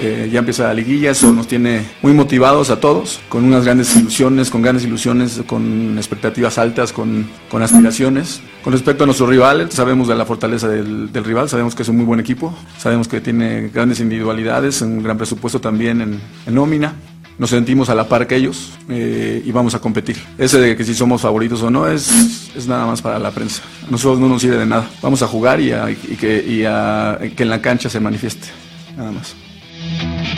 Eh, ya empieza la liguilla, eso nos tiene muy motivados a todos, con unas grandes ilusiones, con grandes ilusiones, con expectativas altas, con, con aspiraciones. Con respecto a nuestro rival, sabemos de la fortaleza del, rival, sabemos que es un muy buen equipo, sabemos que tiene grandes individualidades, un gran presupuesto también en, nómina. Nos sentimos a la par que ellos eh, y vamos a competir. Ese de que si somos favoritos o no es, es nada más para la prensa. A nosotros no nos sirve de nada. Vamos a jugar y, que, que en la cancha se manifieste. Nada más. Thank you.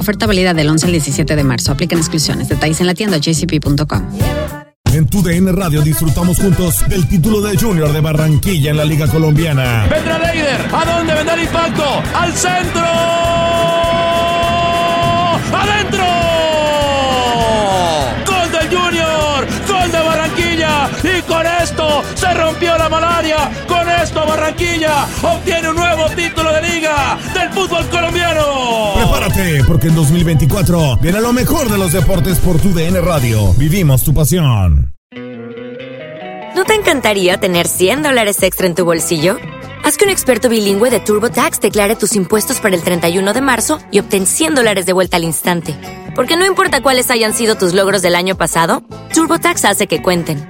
Oferta válida del 11 al 17 de marzo. Aplican exclusiones. Detalles en la tienda jcp.com. En tu DN Radio disfrutamos juntos del título de Junior de Barranquilla en la Liga Colombiana. Vendrá Leider. ¿A dónde vendrá el impacto? ¡Al centro! Esto se rompió la malaria. Con esto Barranquilla obtiene un nuevo título de liga del fútbol colombiano. Prepárate, porque en 2024 viene lo mejor de los deportes por tu DN Radio. Vivimos tu pasión. ¿No te encantaría tener 100 dólares extra en tu bolsillo? Haz que un experto bilingüe de TurboTax declare tus impuestos para el 31 de marzo y obtén 100 dólares de vuelta al instante. Porque no importa cuáles hayan sido tus logros del año pasado, TurboTax hace que cuenten.